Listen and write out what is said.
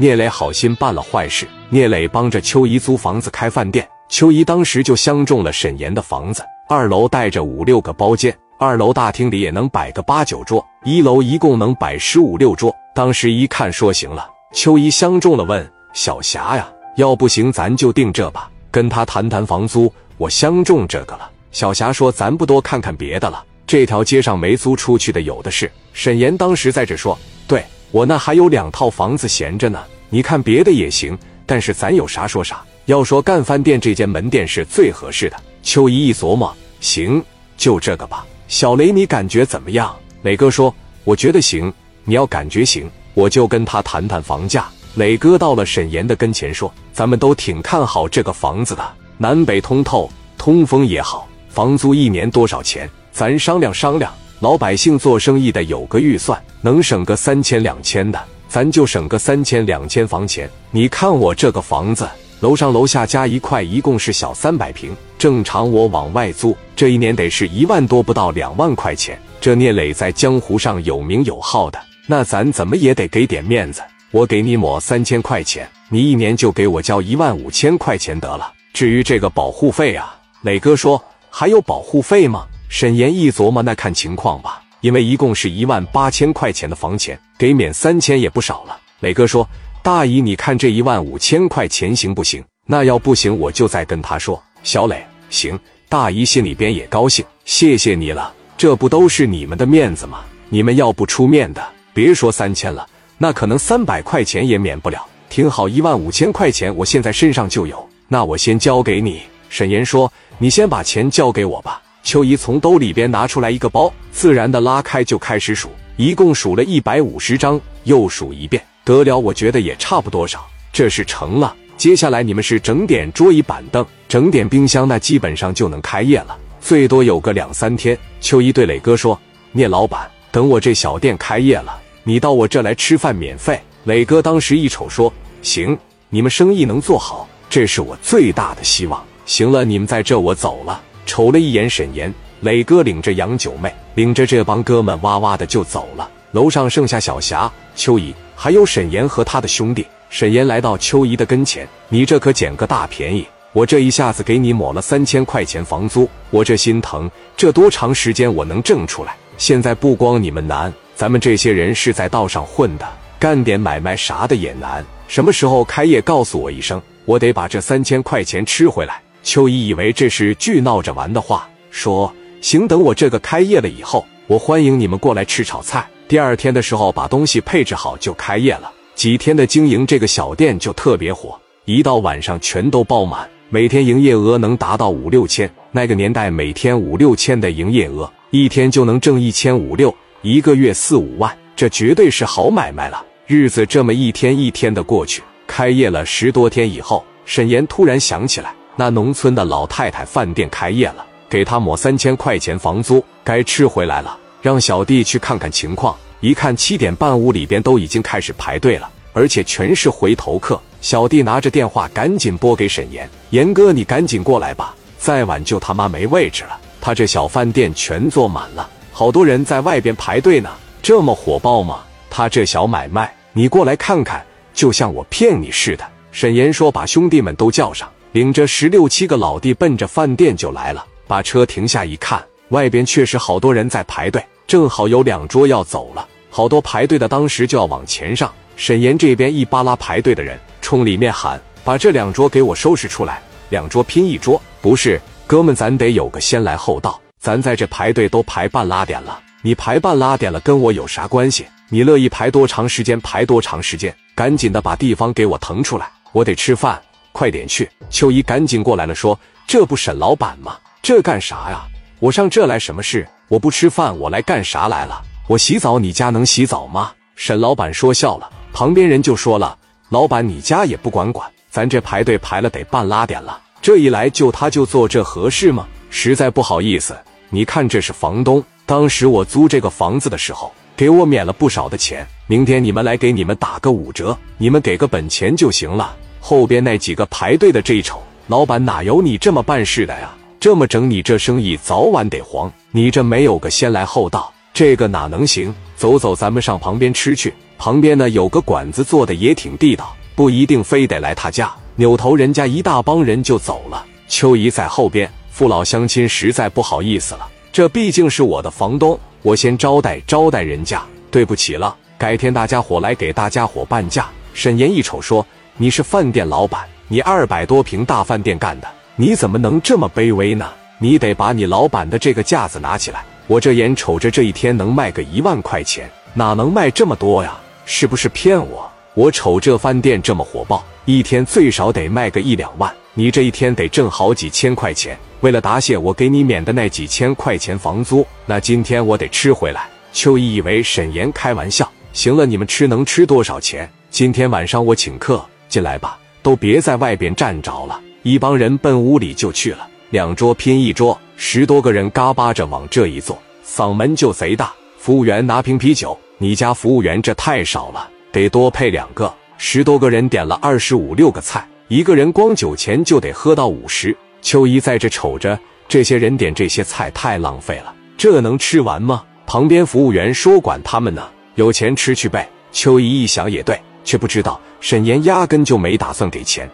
聂磊好心办了坏事。聂磊帮着秋姨租房子开饭店，秋姨当时就相中了沈岩的房子，二楼带着五六个包间，二楼大厅里也能摆个八九桌，一楼一共能摆十五六桌。当时一看说行了，秋姨相中了，问小霞呀，要不行咱就定这吧，跟他谈谈房租。我相中这个了。小霞说咱不多看看别的了，这条街上没租出去的有的是。沈岩当时在这说，对我那还有两套房子闲着呢，你看别的也行。但是咱有啥说啥，要说干饭店这间门店是最合适的。秋姨一琢磨，行，就这个吧。小雷，你感觉怎么样？磊哥说，我觉得行。你要感觉行，我就跟他谈谈房价。磊哥到了沈岩的跟前说，咱们都挺看好这个房子的，南北通透，通风也好。房租一年多少钱？咱商量商量。老百姓做生意的有个预算，能省个三千两千的。咱就省个三千两千房钱，你看我这个房子，楼上楼下加一块，一共是小三百平。正常我往外租，这一年得是一万多，不到两万块钱。这聂磊在江湖上有名有号的，那咱怎么也得给点面子。我给你抹三千块钱，你一年就给我交一万五千块钱得了。至于这个保护费啊，磊哥说还有保护费吗？沈岩一琢磨，那看情况吧。因为一共是一万八千块钱的房钱，给免三千也不少了。磊哥说：“大姨，你看这一万五千块钱行不行？那要不行，我就再跟他说。”小磊，行。大姨心里边也高兴，谢谢你了，这不都是你们的面子吗？你们要不出面的，别说三千了，那可能三百块钱也免不了。挺好，一万五千块钱，我现在身上就有，那我先交给你。沈岩说：“你先把钱交给我吧。”秋姨从兜里边拿出来一个包，自然的拉开就开始数，一共数了一百五十张，又数一遍，得了，我觉得也差不多少，这是成了。接下来你们是整点桌椅板凳，整点冰箱，那基本上就能开业了，最多有个两三天。秋姨对磊哥说：“聂老板，等我这小店开业了，你到我这来吃饭免费。”磊哥当时一瞅说：“行，你们生意能做好，这是我最大的希望。行了，你们在这，我走了。”瞅了一眼沈岩，磊哥领着杨九妹，领着这帮哥们哇哇的就走了。楼上剩下小霞、秋姨，还有沈岩和他的兄弟。沈岩来到秋姨的跟前：“你这可捡个大便宜！我这一下子给你抹了三千块钱房租，我这心疼。这多长时间我能挣出来？现在不光你们难，咱们这些人是在道上混的，干点买卖啥的也难。什么时候开业？告诉我一声，我得把这三千块钱吃回来。”秋姨以为这是句闹着玩的话，说：“行，等我这个开业了以后，我欢迎你们过来吃炒菜。第二天的时候把东西配置好就开业了。几天的经营，这个小店就特别火，一到晚上全都爆满，每天营业额能达到五六千。那个年代每天五六千的营业额，一天就能挣一千五六，一个月四五万，这绝对是好买卖了。日子这么一天一天的过去，开业了十多天以后，沈岩突然想起来。”那农村的老太太饭店开业了，给他抹三千块钱房租，该吃回来了。让小弟去看看情况。一看七点半，屋里边都已经开始排队了，而且全是回头客。小弟拿着电话赶紧拨给沈岩：“严哥，你赶紧过来吧，再晚就他妈没位置了。他这小饭店全坐满了，好多人在外边排队呢。这么火爆吗？他这小买卖，你过来看看，就像我骗你似的。”沈岩说：“把兄弟们都叫上。”领着十六七个老弟奔着饭店就来了，把车停下一看，外边确实好多人在排队，正好有两桌要走了，好多排队的当时就要往前上。沈岩这边一扒拉排队的人，冲里面喊：“把这两桌给我收拾出来，两桌拼一桌。”不是，哥们，咱得有个先来后到，咱在这排队都排半拉点了，你排半拉点了跟我有啥关系？你乐意排多长时间排多长时间，赶紧的把地方给我腾出来，我得吃饭。快点去！秋姨赶紧过来了，说：“这不沈老板吗？这干啥呀？我上这来什么事？我不吃饭，我来干啥来了？我洗澡，你家能洗澡吗？”沈老板说笑了，旁边人就说了：“老板，你家也不管管，咱这排队排了得半拉点了，这一来就他就做这合适吗？实在不好意思，你看这是房东，当时我租这个房子的时候给我免了不少的钱，明天你们来给你们打个五折，你们给个本钱就行了。”后边那几个排队的这一瞅，老板哪有你这么办事的呀？这么整，你这生意早晚得黄。你这没有个先来后到，这个哪能行？走走，咱们上旁边吃去。旁边呢有个馆子做的也挺地道，不一定非得来他家。扭头人家一大帮人就走了，秋姨在后边。父老乡亲实在不好意思了，这毕竟是我的房东，我先招待招待人家，对不起了。改天大家伙来给大家伙半价。沈岩一瞅说：“你是饭店老板，你二百多平大饭店干的，你怎么能这么卑微呢？你得把你老板的这个架子拿起来。我这眼瞅着这一天能卖个一万块钱，哪能卖这么多呀？是不是骗我？我瞅这饭店这么火爆，一天最少得卖个一两万，你这一天得挣好几千块钱。”为了答谢我给你免的那几千块钱房租，那今天我得吃回来。秋意以为沈岩开玩笑，行了，你们吃能吃多少钱？今天晚上我请客，进来吧，都别在外边站着了。一帮人奔屋里就去了，两桌拼一桌，十多个人嘎巴着往这一坐，嗓门就贼大。服务员拿瓶啤酒，你家服务员这太少了，得多配两个。十多个人点了二十五六个菜，一个人光酒钱就得喝到五十。秋姨在这瞅着，这些人点这些菜太浪费了，这能吃完吗？旁边服务员说：“管他们呢，有钱吃去呗。”秋姨一想也对，却不知道沈岩压根就没打算给钱。